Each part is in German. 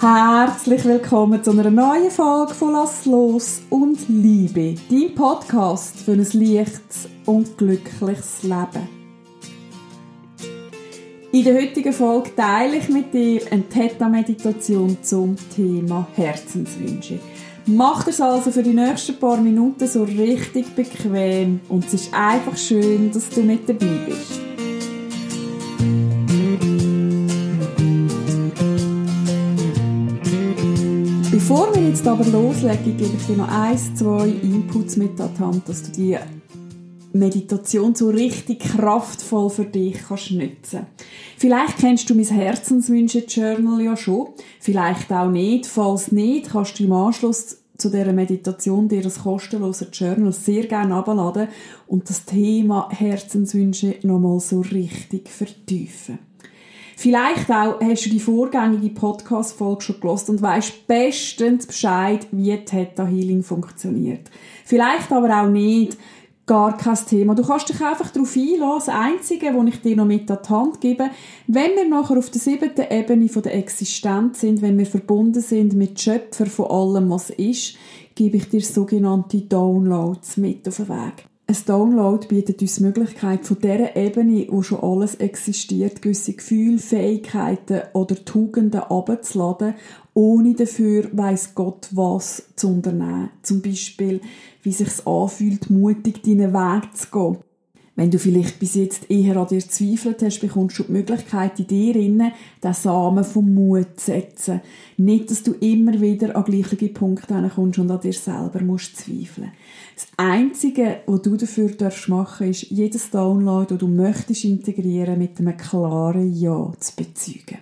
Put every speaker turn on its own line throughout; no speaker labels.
Herzlich willkommen zu einer neuen Folge von Lass los und Liebe, dein Podcast für ein leichtes und glückliches Leben. In der heutigen Folge teile ich mit dir eine Theta-Meditation zum Thema Herzenswünsche. Mach das also für die nächsten paar Minuten so richtig bequem und es ist einfach schön, dass du mit dabei bist. Bevor wir jetzt aber loslegen, gebe ich dir noch ein, zwei Inputs mit an die Hand, dass du die Meditation so richtig kraftvoll für dich kannst nutzen. Vielleicht kennst du mein Herzenswünsche-Journal ja schon, vielleicht auch nicht. Falls nicht, kannst du im Anschluss zu dieser Meditation dir das kostenlose Journal sehr gerne abladen und das Thema Herzenswünsche nochmal so richtig vertiefen. Vielleicht auch hast du die vorgängige Podcast-Folge schon gelost und weißt bestens Bescheid, wie Theta Healing funktioniert. Vielleicht aber auch nicht. Gar kein Thema. Du kannst dich einfach darauf einlassen. Das Einzige, was ich dir noch mit an die Hand gebe, wenn wir nachher auf der siebten Ebene von der Existenz sind, wenn wir verbunden sind mit Schöpfer von allem, was ist, gebe ich dir sogenannte Downloads mit auf den Weg. Ein Download bietet uns die Möglichkeit, von dieser Ebene, wo schon alles existiert, gewisse Gefühle, Fähigkeiten oder Tugenden abzuladen, ohne dafür weiss Gott was zu unternehmen. Zum Beispiel, wie sich anfühlt, mutig deinen Weg zu gehen. Wenn du vielleicht bis jetzt eher an dir zweifelt hast, bekommst du die Möglichkeit in dir innen, den Samen vom Mut zu setzen. Nicht, dass du immer wieder an gleiche Punkte kommst und an dir selber musst zweifeln. Das Einzige, was du dafür machen darfst, ist, jedes Download, das du möchtest integrieren, mit einem klaren Ja zu bezeugen.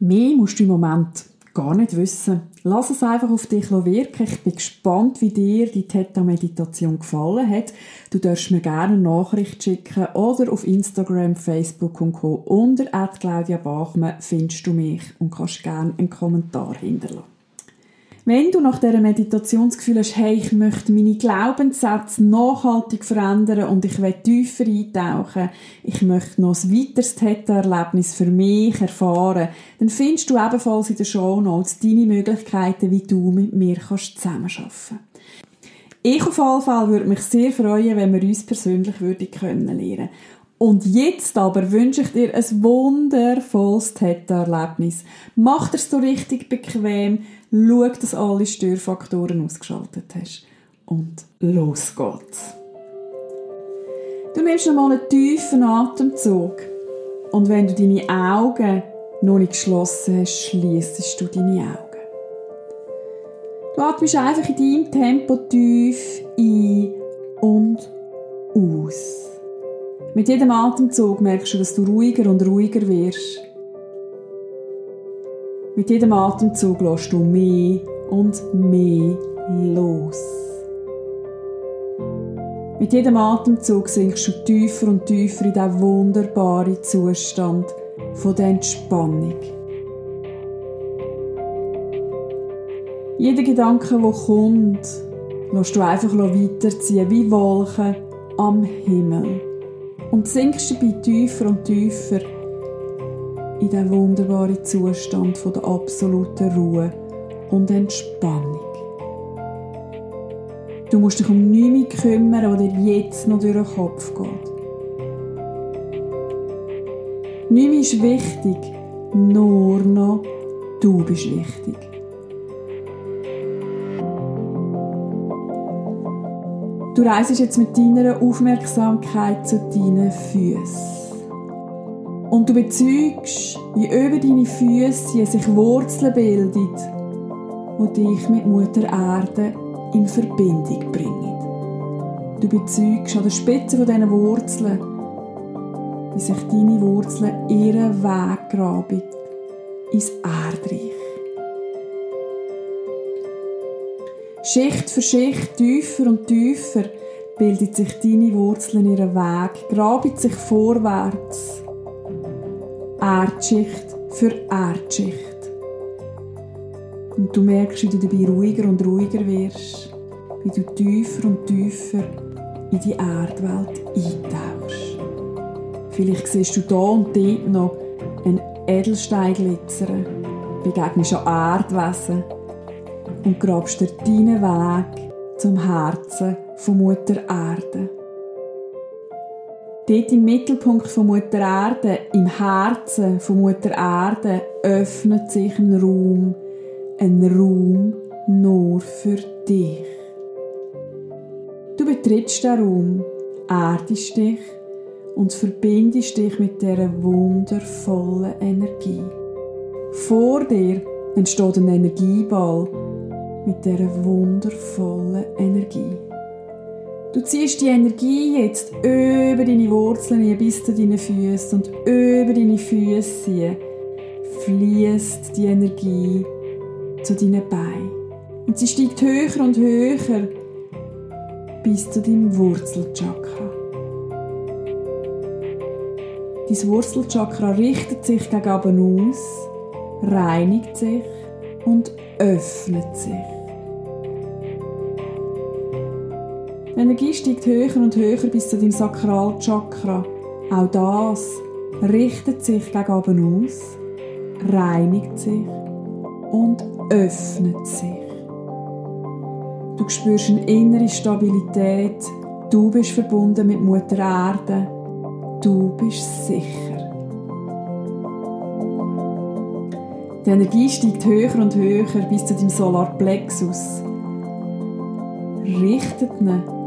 Mehr musst du im Moment gar nicht wissen. Lass es einfach auf dich wirken. Ich bin gespannt, wie dir die Theta-Meditation gefallen hat. Du darfst mir gerne eine Nachricht schicken oder auf Instagram, Facebook und Co. Unter Claudia Bachmann findest du mich und kannst gerne einen Kommentar hinterlassen. Wenn du nach dieser Meditation das Gefühl hast, hey, ich möchte meine Glaubenssätze nachhaltig verändern und ich will tiefer eintauchen, ich möchte noch ein weiteres Theta-Erlebnis für mich erfahren, dann findest du ebenfalls in den Show Notes deine Möglichkeiten, wie du mit mir zusammenarbeiten kannst. Ich auf jeden Fall würde mich sehr freuen, wenn wir uns persönlich würden kennenlernen und jetzt aber wünsche ich dir ein wundervolles Theta-Erlebnis. Mach es so richtig bequem, schau, dass alle Störfaktoren ausgeschaltet hast. Und los geht's. Du nimmst nochmal einen tiefen Atemzug. Und wenn du deine Augen noch nicht geschlossen hast, schließest du deine Augen. Du atmest einfach in deinem Tempo tief ein und aus. Mit jedem Atemzug merkst du, dass du ruhiger und ruhiger wirst. Mit jedem Atemzug lässt du mehr und mehr los. Mit jedem Atemzug sinkst du tiefer und tiefer in diesen wunderbaren Zustand von der Entspannung. Jeder Gedanke, der kommt, lässt du einfach weiterziehen, wie Wolken am Himmel und sinkst dabei tiefer und tiefer in den wunderbaren Zustand der absoluten Ruhe und Entspannung. Du musst dich um nichts kümmern, was dir jetzt noch durch den Kopf geht. Nichts ist wichtig, nur noch du bist wichtig. Du reist jetzt mit deiner Aufmerksamkeit zu deinen Füßen. Und du bezeugst, wie über deine Füße sich Wurzeln bildet, die dich mit Mutter Erde in Verbindung bringen. Du bezeugst an der Spitze dieser Wurzeln, wie sich deine Wurzeln ihren Weg graben ins Erdreich. Schicht für Schicht, tiefer und tiefer, bildet sich deine Wurzeln ihren Weg, grabit sich vorwärts. Erdschicht für Erdschicht. Und du merkst, wie du dabei ruhiger und ruhiger wirst, wie du tiefer und tiefer in die Erdwelt eintauchst. Vielleicht siehst du da und dort noch einen Edelstein glitzern begegnest an Erdwesen und grabst dir deinen Weg zum Herzen von Mutter Erde. Dort im Mittelpunkt von Mutter Erde, im Herzen von Mutter Erde, öffnet sich ein Raum, ein Raum nur für dich. Du betrittst den Raum, erdest dich und verbindest dich mit dieser wundervollen Energie. Vor dir entsteht ein Energieball mit dieser wundervollen Energie. Du ziehst die Energie jetzt über deine Wurzeln bis zu deinen Füßen und über deine Füße fließt die Energie zu deinen Beinen. Und sie steigt höher und höher bis zu deinem Wurzelchakra. Dein Wurzelchakra richtet sich gegen oben aus, reinigt sich und öffnet sich. Die Energie steigt höher und höher bis zu deinem Sakralchakra. Auch das richtet sich gegen oben aus, reinigt sich und öffnet sich. Du spürst eine innere Stabilität. Du bist verbunden mit Mutter Erde. Du bist sicher. Die Energie steigt höher und höher bis zu deinem Solarplexus. Richtet ihn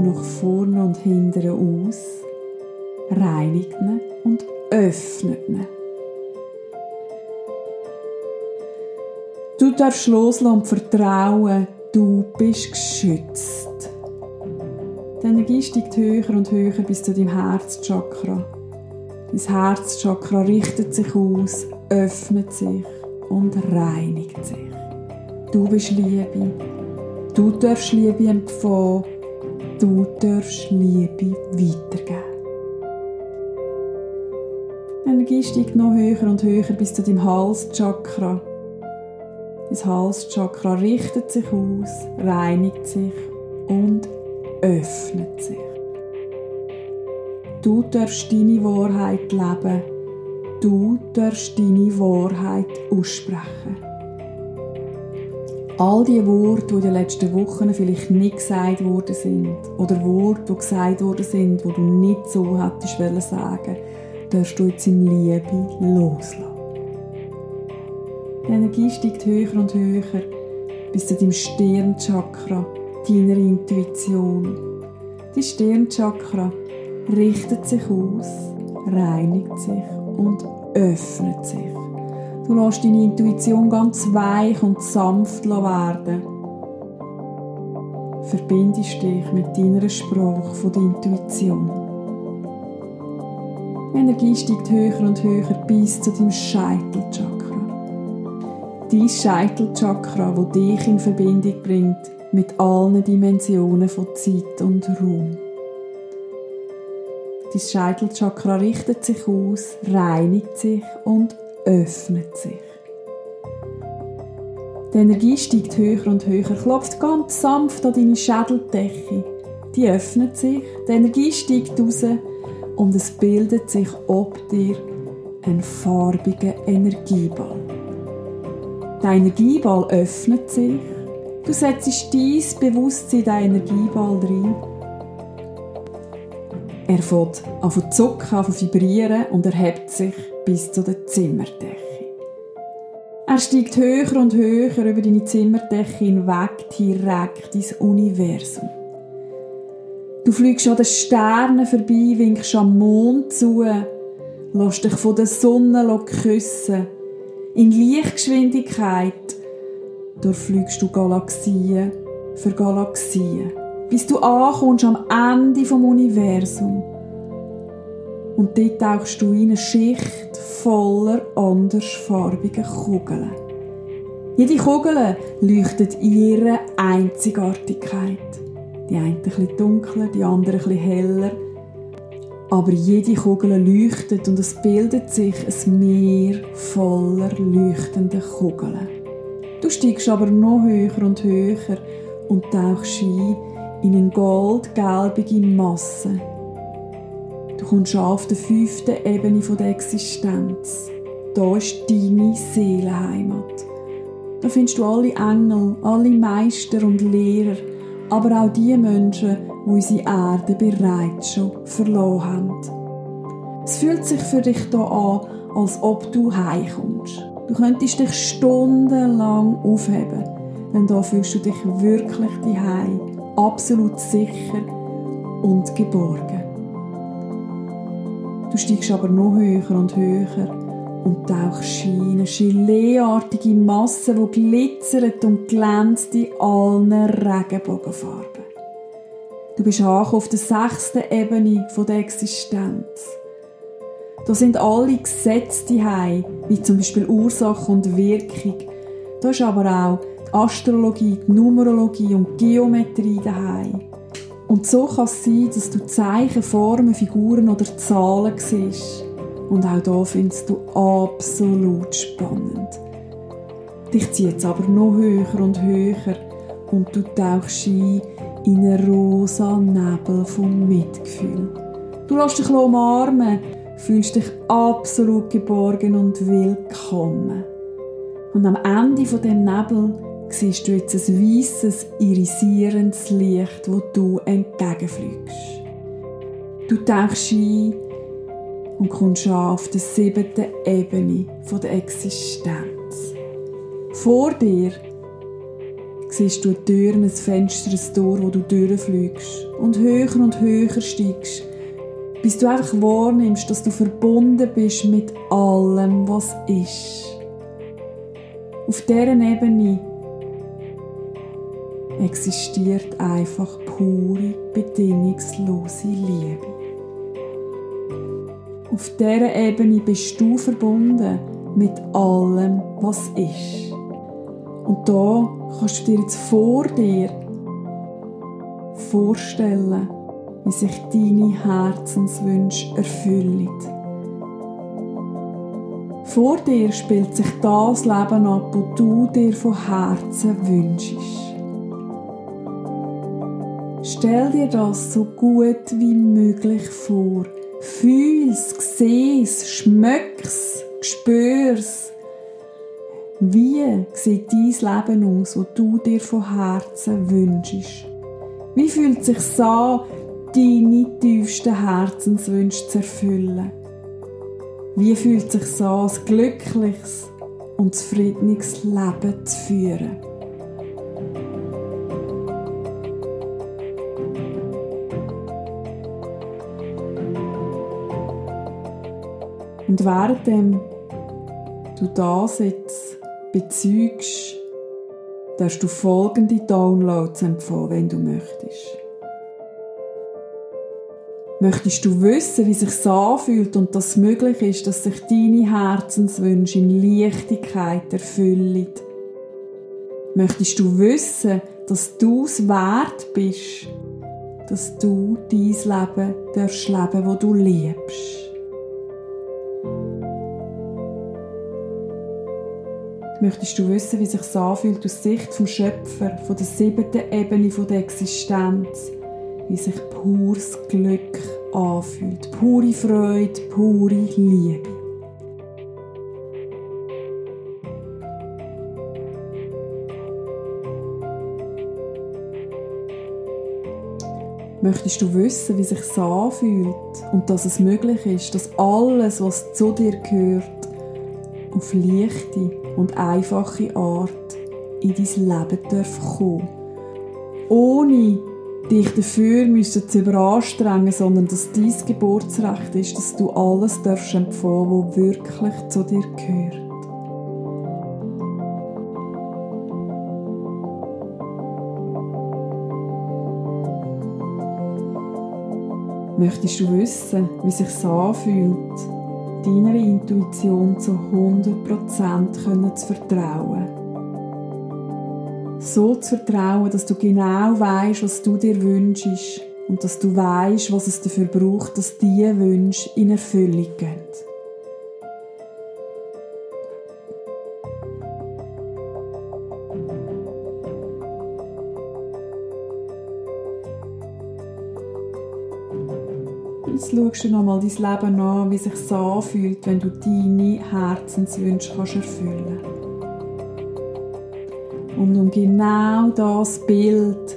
nach vorne und hinten aus, reinigt ihn und öffnet ihn. Du darfst loslassen und vertrauen, du bist geschützt. Die Energie steigt höher und höher bis zu deinem Herzchakra. Dein Herzchakra richtet sich aus, öffnet sich und reinigt sich. Du bist Liebe. Du darfst Liebe empfangen du darfst Liebe weitergeben. Die Energie steigt noch höher und höher bis zu deinem Halschakra. Dein Halschakra richtet sich aus, reinigt sich und öffnet sich. Du darfst deine Wahrheit leben. Du darfst deine Wahrheit aussprechen. All die Worte, die in den letzten Wochen vielleicht nicht gesagt worden sind, oder Worte, die gesagt worden sind, die du nicht so hättest sagen darfst du jetzt in Liebe loslassen. Die Energie steigt höher und höher bis zu deinem Stirnchakra, deiner Intuition. Die Stirnchakra richtet sich aus, reinigt sich und öffnet sich. Du lässt deine Intuition ganz weich und sanft werden. Verbindest dich mit deiner Sprache von der Intuition. Die Energie steigt höher und höher bis zu deinem Scheitelchakra. Dein Scheitelchakra, wo dich in Verbindung bringt mit allen Dimensionen von Zeit und Raum. Dein Scheitelchakra richtet sich aus, reinigt sich und öffnet sich. Die Energie steigt höher und höher, klopft ganz sanft an deine Schädeldecke. Die öffnet sich, die Energie steigt raus und es bildet sich ob dir ein farbiger Energieball. Der Energieball öffnet sich, du setzt dein Bewusstsein in Energieball rein. Er fängt an zu zucken, an zu vibrieren und erhebt sich bis zu der Zimmerdecke. Er steigt höher und höher über deine Zimmerdecke hinweg, direkt ins Universum. Du fliegst an den Sternen vorbei, winkst am Mond zu, lässt dich von der Sonne küssen. In Lichtgeschwindigkeit durchfliegst du Galaxien für Galaxien, bis du ankommst am Ende vom Universum und dort tauchst du in eine Schicht voller andersfarbiger Kugeln. Jede Kugel leuchtet in ihrer Einzigartigkeit. Die eine etwas dunkler, die andere etwas heller. Aber jede Kugel leuchtet und es bildet sich ein Meer voller leuchtender Kugeln. Du steigst aber noch höher und höher und tauchst ein in eine goldgelbige Masse Du kommst auf der fünften Ebene der Existenz. da ist deine Seelenheimat. Da findest du alle Engel, alle Meister und Lehrer, aber auch die Menschen, die unsere Erde bereits schon verloren haben. Es fühlt sich für dich hier an, als ob du heimkommst. Du könntest dich stundenlang aufheben, denn da fühlst du dich wirklich daheim, absolut sicher und geborgen. Du steigst aber noch höher und höher und tauchst in eine geleeartige Masse, die glitzert und glänzt in allen Regenbogenfarben. Du bist auch auf der sechsten Ebene der Existenz. Da sind alle Gesetze daheim, wie zum Beispiel Ursache und Wirkung. Da ist aber auch die Astrologie, die Numerologie und die Geometrie daheim. Und so kann es sein, dass du Zeichen, Formen, Figuren oder Zahlen siehst. Und auch da findest du absolut spannend. Dich zieht es aber noch höher und höher und du tauchst ein in einen rosa Nebel vom Mitgefühl. Du lässt dich umarmen, fühlst dich absolut geborgen und willkommen. Und am Ende von dem Nebel siehst du jetzt ein weißes, irisierendes Licht, wo du entgegenfliegst. Du tauchst ein und kommst an auf der siebten Ebene der Existenz. Vor dir siehst du eine Tür, ein Fenster, ein Tor, wo du durchfliegst und höher und höher steigst, bis du einfach wahrnimmst, dass du verbunden bist mit allem, was ist. Auf dieser Ebene existiert einfach pure, bedingungslose Liebe. Auf dieser Ebene bist du verbunden mit allem, was ist. Und da kannst du dir jetzt vor dir vorstellen, wie sich deine Herzenswünsche erfüllen. Vor dir spielt sich das Leben ab, wo du dir von Herzen wünschst. Stell dir das so gut wie möglich vor Fühl's, seh's, schmöck's, spür's. Wie sieht dein Leben aus, wo du dir von Herzen wünschst? Wie fühlt sich an, deine tiefsten Herzenswünsche zu erfüllen? Wie fühlt sich an, ein glückliches und zufriedenes Leben zu führen? Und währenddem du das jetzt bezeugst, darfst du folgende Downloads empfangen, wenn du möchtest. Möchtest du wissen, wie sich anfühlt und dass es möglich ist, dass sich deine Herzenswünsche in Leichtigkeit erfüllen? Möchtest du wissen, dass du es wert bist, dass du dein Leben darfst leben, wo du liebst? Möchtest du wissen, wie sich anfühlt aus Sicht vom Schöpfer, von der siebten Ebene der Existenz, wie sich pures Glück anfühlt, pure Freude, pure Liebe. Möchtest du wissen, wie sich anfühlt und dass es möglich ist, dass alles, was zu dir gehört, auf leichte und einfache Art in dein Leben darf kommen. Ohne dich dafür zu überanstrengen, sondern dass dein Geburtsrecht ist, dass du alles darfst empfangen, was wirklich zu dir gehört. Möchtest du wissen, wie sich anfühlt, deiner Intuition zu 100% zu vertrauen. So zu vertrauen, dass du genau weißt, was du dir wünschst und dass du weißt, was es dafür braucht, dass diese Wünsche in Erfüllung gehen. Schaust du nochmal dein Leben an, wie sich anfühlt, wenn du deine Herzenswünsche kannst erfüllen Und um genau das Bild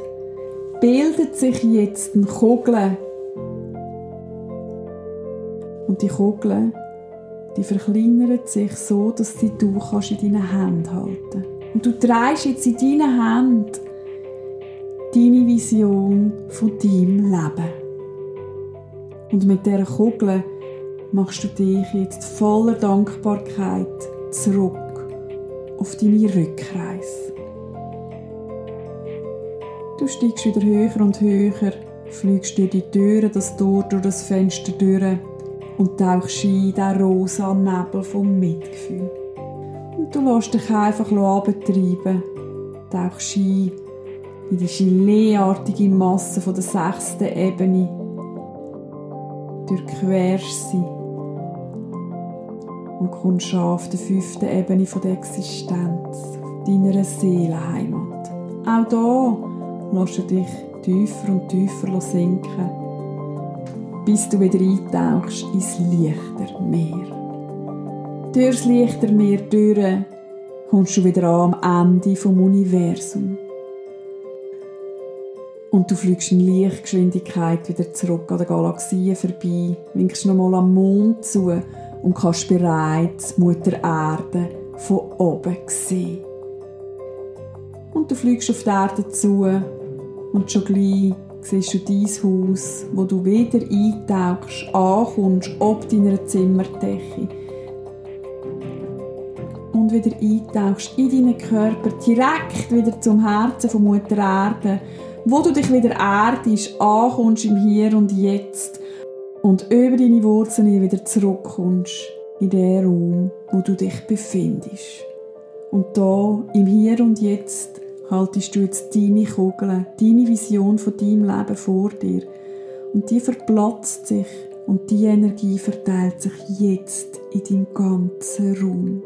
bildet sich jetzt eine Kugel. Und die Kugel, die verkleinert sich so, dass sie du kannst in deinen Händen halten. Und du drehst jetzt in deinen Händen deine Vision von deinem Leben. Und mit dieser Kugel machst du dich jetzt voller Dankbarkeit zurück auf deine Rückreise. Du steigst wieder höher und höher, fliegst durch die Türen, das Tor durch das Fenster durch und tauchst in den rosa Nebel vom Mitgefühl. Und du lässt dich einfach abtreiben, tauchst ein in die Geleeartige Masse von der sechsten Ebene. Durchquerst sie und kommst auf der fünften Ebene der Existenz, deiner Seelenheimat. Auch da lässt du dich tiefer und tiefer sinken, bis du wieder eintauchst ins Lichtermeer. Durchs Lichtermeer durch kommst du wieder am Ende vom Universum. Und du fliegst in Lichtgeschwindigkeit wieder zurück an der Galaxie vorbei, winkst nochmal am Mond zu und kannst bereits Mutter Erde von oben sehen. Und du fliegst auf die Erde zu und schon gleich siehst du dein Haus, wo du wieder eintauchst, ankommst, ob deiner Zimmerdecke und wieder eintauchst in deinen Körper, direkt wieder zum Herzen von Mutter Erde wo du dich wieder erdest, ankommst im Hier und Jetzt und über deine Wurzeln wieder zurückkommst in den Raum, wo du dich befindest. Und da, im Hier und Jetzt, haltest du jetzt deine Kugel, deine Vision von deinem Leben vor dir. Und die verplatzt sich und die Energie verteilt sich jetzt in deinem ganzen Raum.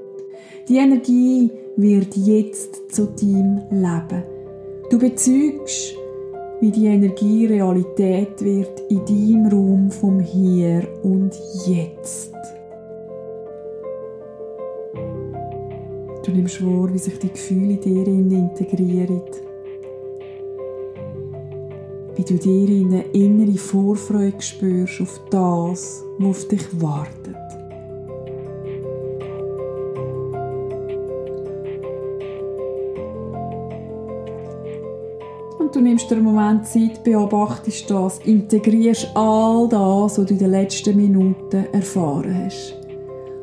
Die Energie wird jetzt zu deinem Leben. Du bezeugst, wie die Energie Realität wird in deinem Raum vom Hier und Jetzt. Du nimmst wahr, wie sich die Gefühle in dir integrieren. Wie du dir eine innere Vorfreude spürst auf das, was auf dich wartet. Du nimmst dir einen Moment Zeit, beobachtest das, integrierst all das, was du in den letzten Minuten erfahren hast.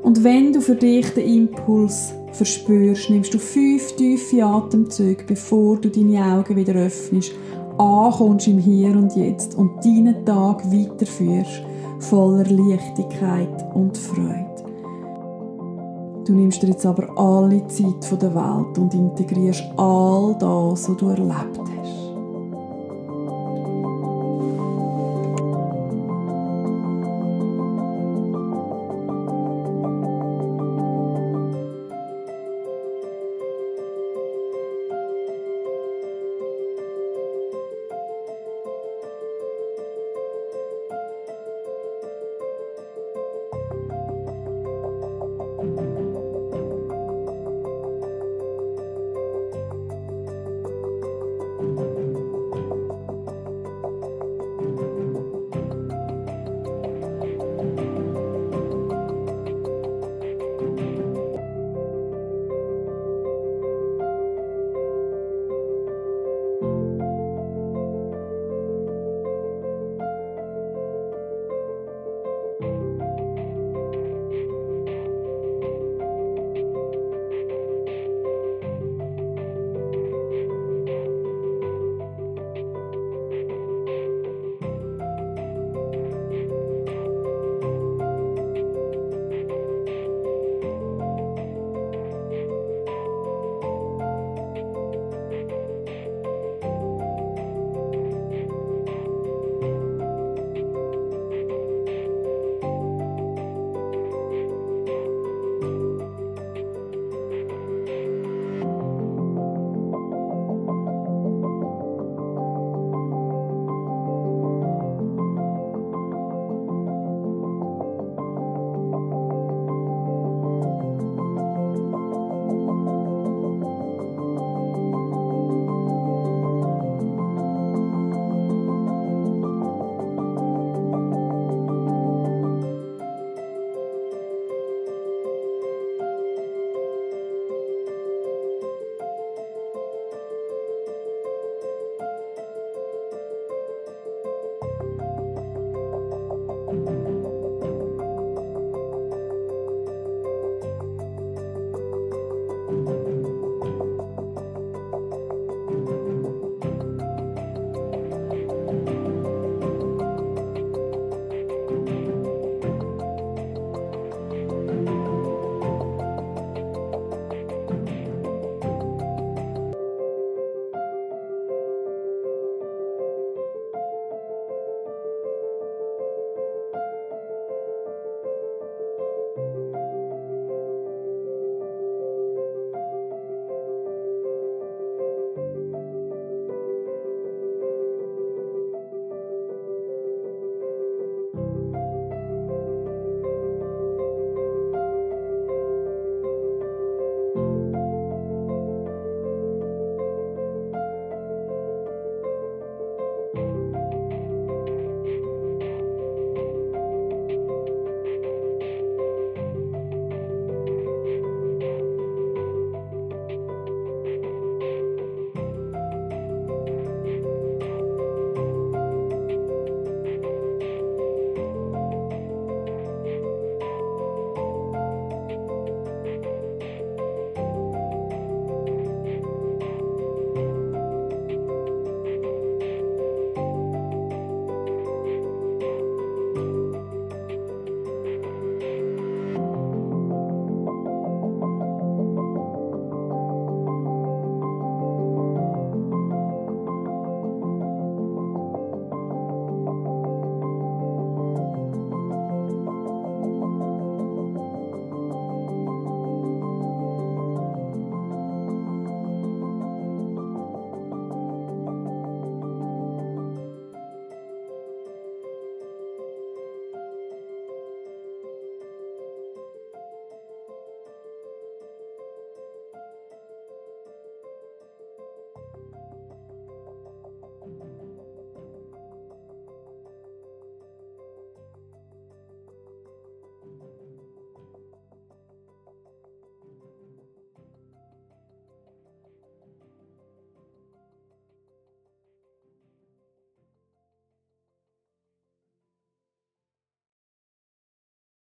Und wenn du für dich den Impuls verspürst, nimmst du fünf tiefe Atemzüge, bevor du deine Augen wieder öffnest, ankommst im Hier und Jetzt und deinen Tag weiterführst, voller Leichtigkeit und Freude. Du nimmst dir jetzt aber alle Zeit der Welt und integrierst all das, was du erlebt hast.